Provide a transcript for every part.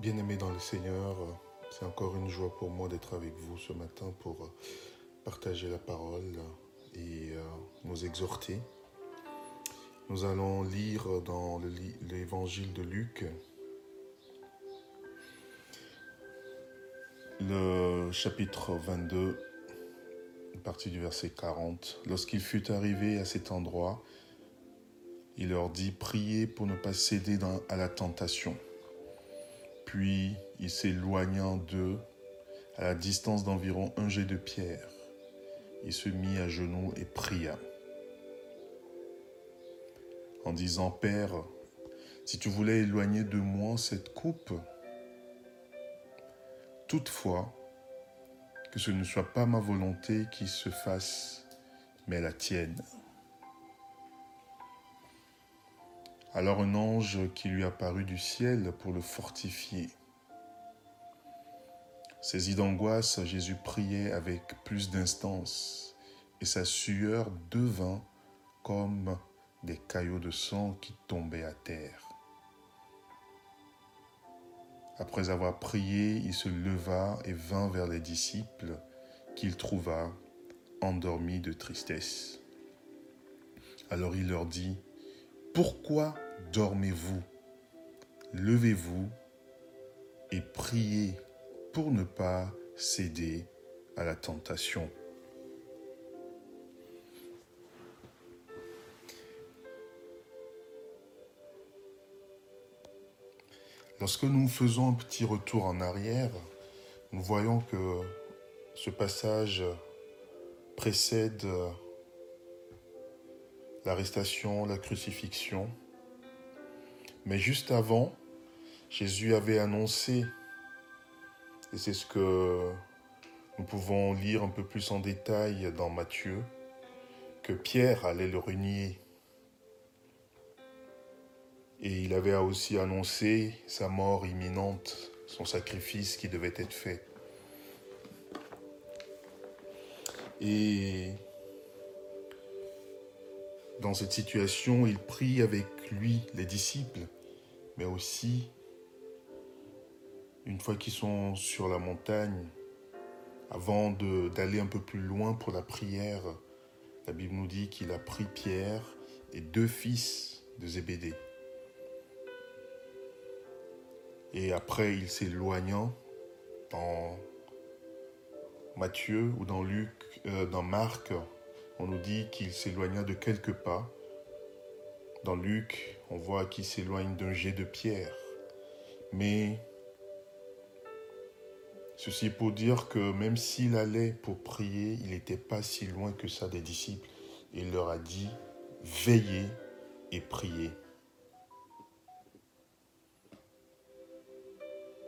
Bien-aimés dans le Seigneur, c'est encore une joie pour moi d'être avec vous ce matin pour partager la parole et euh, nous exhorter. Nous allons lire dans l'évangile de Luc le chapitre 22, partie du verset 40. Lorsqu'il fut arrivé à cet endroit, il leur dit, priez pour ne pas céder à la tentation. Puis il s'éloignant d'eux, à la distance d'environ un jet de pierre, il se mit à genoux et pria, en disant, Père, si tu voulais éloigner de moi cette coupe, toutefois, que ce ne soit pas ma volonté qui se fasse, mais la tienne. Alors un ange qui lui apparut du ciel pour le fortifier. Saisi d'angoisse, Jésus priait avec plus d'instance, et sa sueur devint comme des caillots de sang qui tombaient à terre. Après avoir prié, il se leva et vint vers les disciples qu'il trouva endormis de tristesse. Alors il leur dit, Pourquoi dormez-vous Levez-vous et priez pour ne pas céder à la tentation. Lorsque nous faisons un petit retour en arrière, nous voyons que ce passage précède l'arrestation, la crucifixion, mais juste avant, Jésus avait annoncé, et c'est ce que nous pouvons lire un peu plus en détail dans Matthieu, que Pierre allait le renier. Et il avait aussi annoncé sa mort imminente, son sacrifice qui devait être fait. Et dans cette situation, il prie avec lui les disciples mais aussi, une fois qu'ils sont sur la montagne, avant d'aller un peu plus loin pour la prière, la Bible nous dit qu'il a pris Pierre et deux fils de Zébédée. Et après, il s'éloignant dans Matthieu ou dans Luc, euh, dans Marc, on nous dit qu'il s'éloigna de quelques pas dans Luc, on voit qu'il s'éloigne d'un jet de pierre. Mais ceci pour dire que même s'il allait pour prier, il n'était pas si loin que ça des disciples. Il leur a dit, veillez et priez.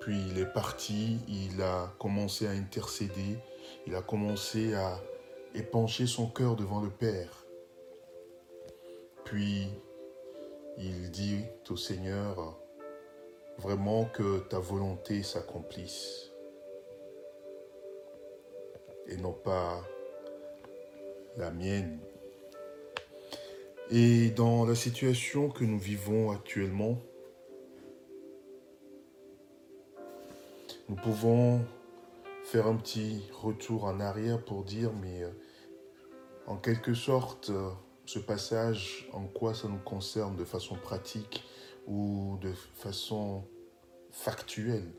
Puis il est parti, il a commencé à intercéder, il a commencé à épancher son cœur devant le Père. Puis il dit au Seigneur, vraiment que ta volonté s'accomplisse et non pas la mienne. Et dans la situation que nous vivons actuellement, nous pouvons faire un petit retour en arrière pour dire, mais euh, en quelque sorte, ce passage, en quoi ça nous concerne de façon pratique ou de façon factuelle.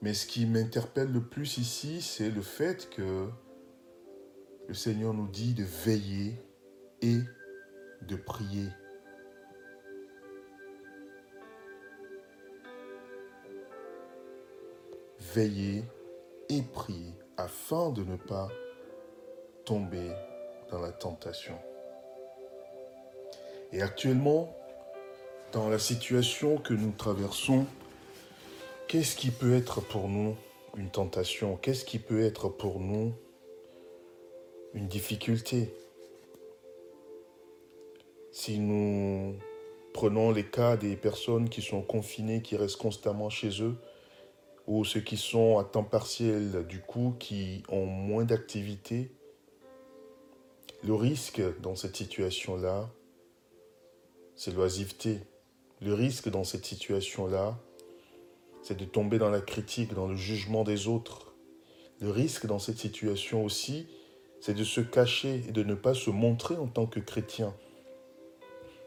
Mais ce qui m'interpelle le plus ici, c'est le fait que le Seigneur nous dit de veiller et de prier. Veiller et prier afin de ne pas tomber dans la tentation. Et actuellement, dans la situation que nous traversons, qu'est-ce qui peut être pour nous une tentation? Qu'est-ce qui peut être pour nous une difficulté? Si nous prenons les cas des personnes qui sont confinées, qui restent constamment chez eux, ou ceux qui sont à temps partiel, du coup, qui ont moins d'activité, le risque dans cette situation-là, c'est l'oisiveté. Le risque dans cette situation-là, c'est de tomber dans la critique, dans le jugement des autres. Le risque dans cette situation aussi, c'est de se cacher et de ne pas se montrer en tant que chrétien.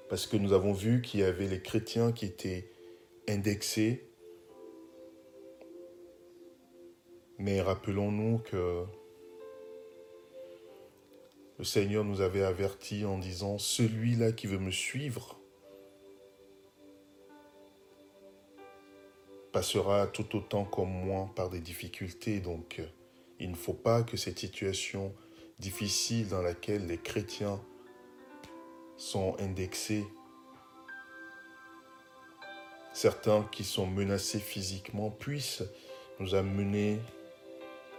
Parce que nous avons vu qu'il y avait les chrétiens qui étaient indexés. Mais rappelons-nous que le Seigneur nous avait avertis en disant, celui-là qui veut me suivre passera tout autant comme moi par des difficultés. Donc, il ne faut pas que cette situation difficile dans laquelle les chrétiens sont indexés, certains qui sont menacés physiquement, puissent nous amener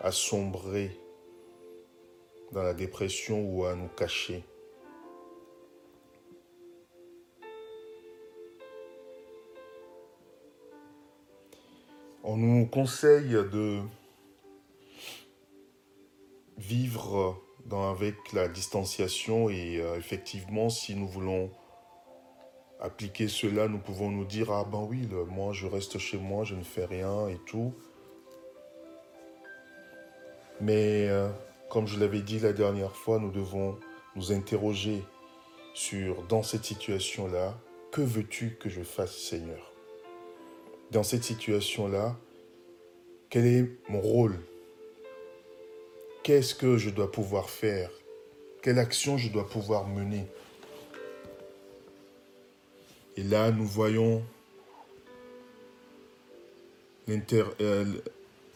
à sombrer dans la dépression ou à nous cacher. On nous conseille de vivre avec la distanciation et euh, effectivement si nous voulons appliquer cela, nous pouvons nous dire ah ben oui, moi je reste chez moi, je ne fais rien et tout. Mais euh, comme je l'avais dit la dernière fois, nous devons nous interroger sur, dans cette situation-là, que veux-tu que je fasse, Seigneur? Dans cette situation-là, quel est mon rôle? Qu'est-ce que je dois pouvoir faire? Quelle action je dois pouvoir mener? Et là, nous voyons euh,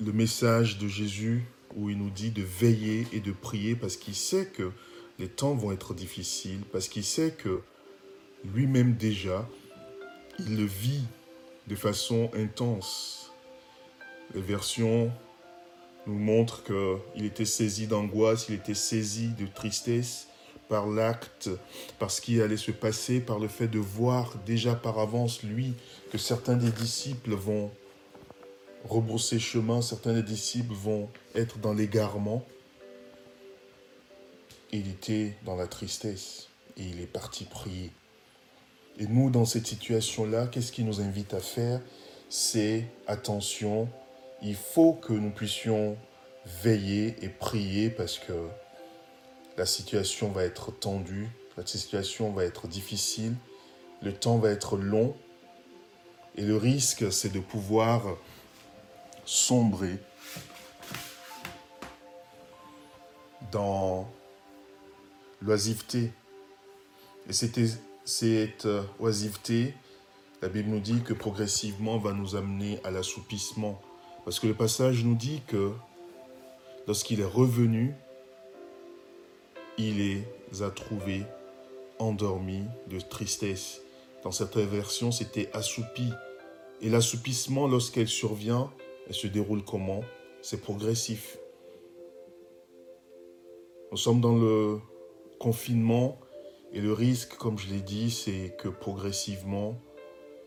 le message de Jésus où il nous dit de veiller et de prier parce qu'il sait que les temps vont être difficiles, parce qu'il sait que lui-même déjà, il le vit de façon intense. Les versions nous montrent qu'il était saisi d'angoisse, il était saisi de tristesse par l'acte, par ce qui allait se passer, par le fait de voir déjà par avance, lui, que certains des disciples vont rebrousser chemin, certains des disciples vont être dans l'égarement. Il était dans la tristesse et il est parti prier. Et nous, dans cette situation-là, qu'est-ce qui nous invite à faire? C'est attention, il faut que nous puissions veiller et prier parce que la situation va être tendue, la situation va être difficile, le temps va être long et le risque, c'est de pouvoir sombrer dans l'oisiveté. Et cette oisiveté, la Bible nous dit que progressivement va nous amener à l'assoupissement. Parce que le passage nous dit que lorsqu'il est revenu, il les a trouvés endormis de tristesse. Dans certaines versions, c'était assoupi. Et l'assoupissement, lorsqu'elle survient, elle se déroule comment? C'est progressif. Nous sommes dans le confinement et le risque, comme je l'ai dit, c'est que progressivement,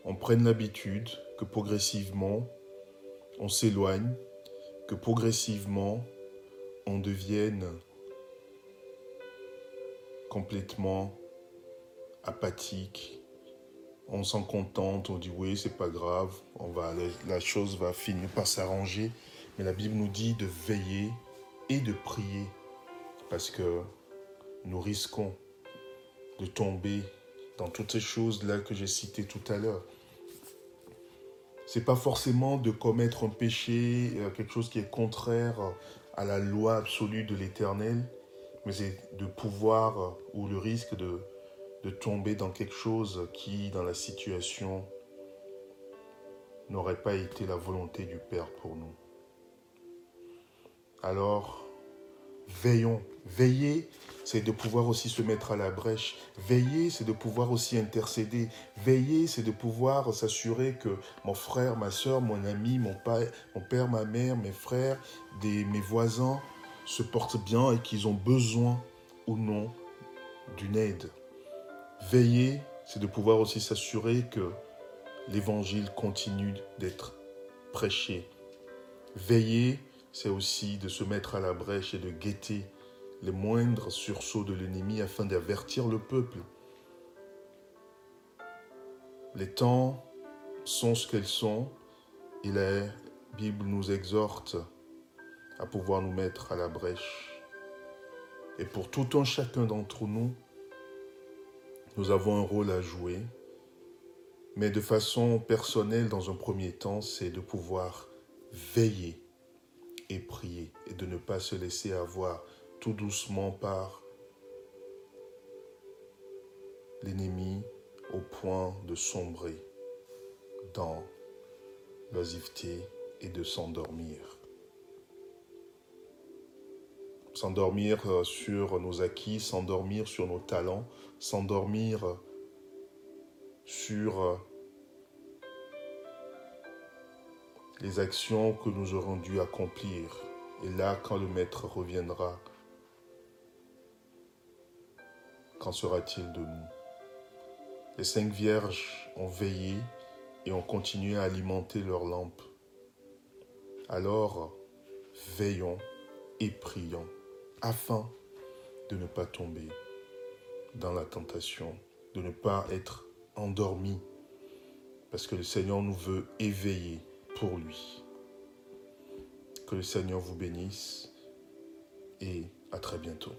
on prenne l'habitude, que progressivement, on s'éloigne, que progressivement, on devienne complètement apathique, on s'en contente, on dit oui, c'est pas grave, on va, la chose va finir par s'arranger. Mais la Bible nous dit de veiller et de prier parce que nous risquons de tomber dans toutes ces choses-là que j'ai citées tout à l'heure. C'est pas forcément de commettre un péché, euh, quelque chose qui est contraire à la loi absolue de l'Éternel, mais c'est de pouvoir euh, ou le risque de de tomber dans quelque chose qui, dans la situation, n'aurait pas été la volonté du Père pour nous. Alors, veillons. Veiller, c'est de pouvoir aussi se mettre à la brèche. Veiller, c'est de pouvoir aussi intercéder. Veiller, c'est de pouvoir s'assurer que mon frère, ma soeur, mon ami, mon père, mon père, ma mère, mes frères, mes voisins se portent bien et qu'ils ont besoin ou non d'une aide. Veiller, c'est de pouvoir aussi s'assurer que l'évangile continue d'être prêché. Veiller, c'est aussi de se mettre à la brèche et de guetter les moindres sursauts de l'ennemi afin d'avertir le peuple. Les temps sont ce qu'elles sont et la Bible nous exhorte à pouvoir nous mettre à la brèche. Et pour tout un chacun d'entre nous, nous avons un rôle à jouer, mais de façon personnelle dans un premier temps, c'est de pouvoir veiller et prier et de ne pas se laisser avoir tout doucement par l'ennemi au point de sombrer dans l'oisiveté et de s'endormir. S'endormir euh, sur nos acquis, s'endormir sur nos talents, s'endormir sur euh, les actions que nous aurons dû accomplir. Et là, quand le Maître reviendra, qu'en sera-t-il de nous? Les cinq vierges ont veillé et ont continué à alimenter leurs lampes. Alors, veillons et prions afin de ne pas tomber dans la tentation, de ne pas être endormi, parce que le Seigneur nous veut éveiller pour lui. Que le Seigneur vous bénisse et à très bientôt.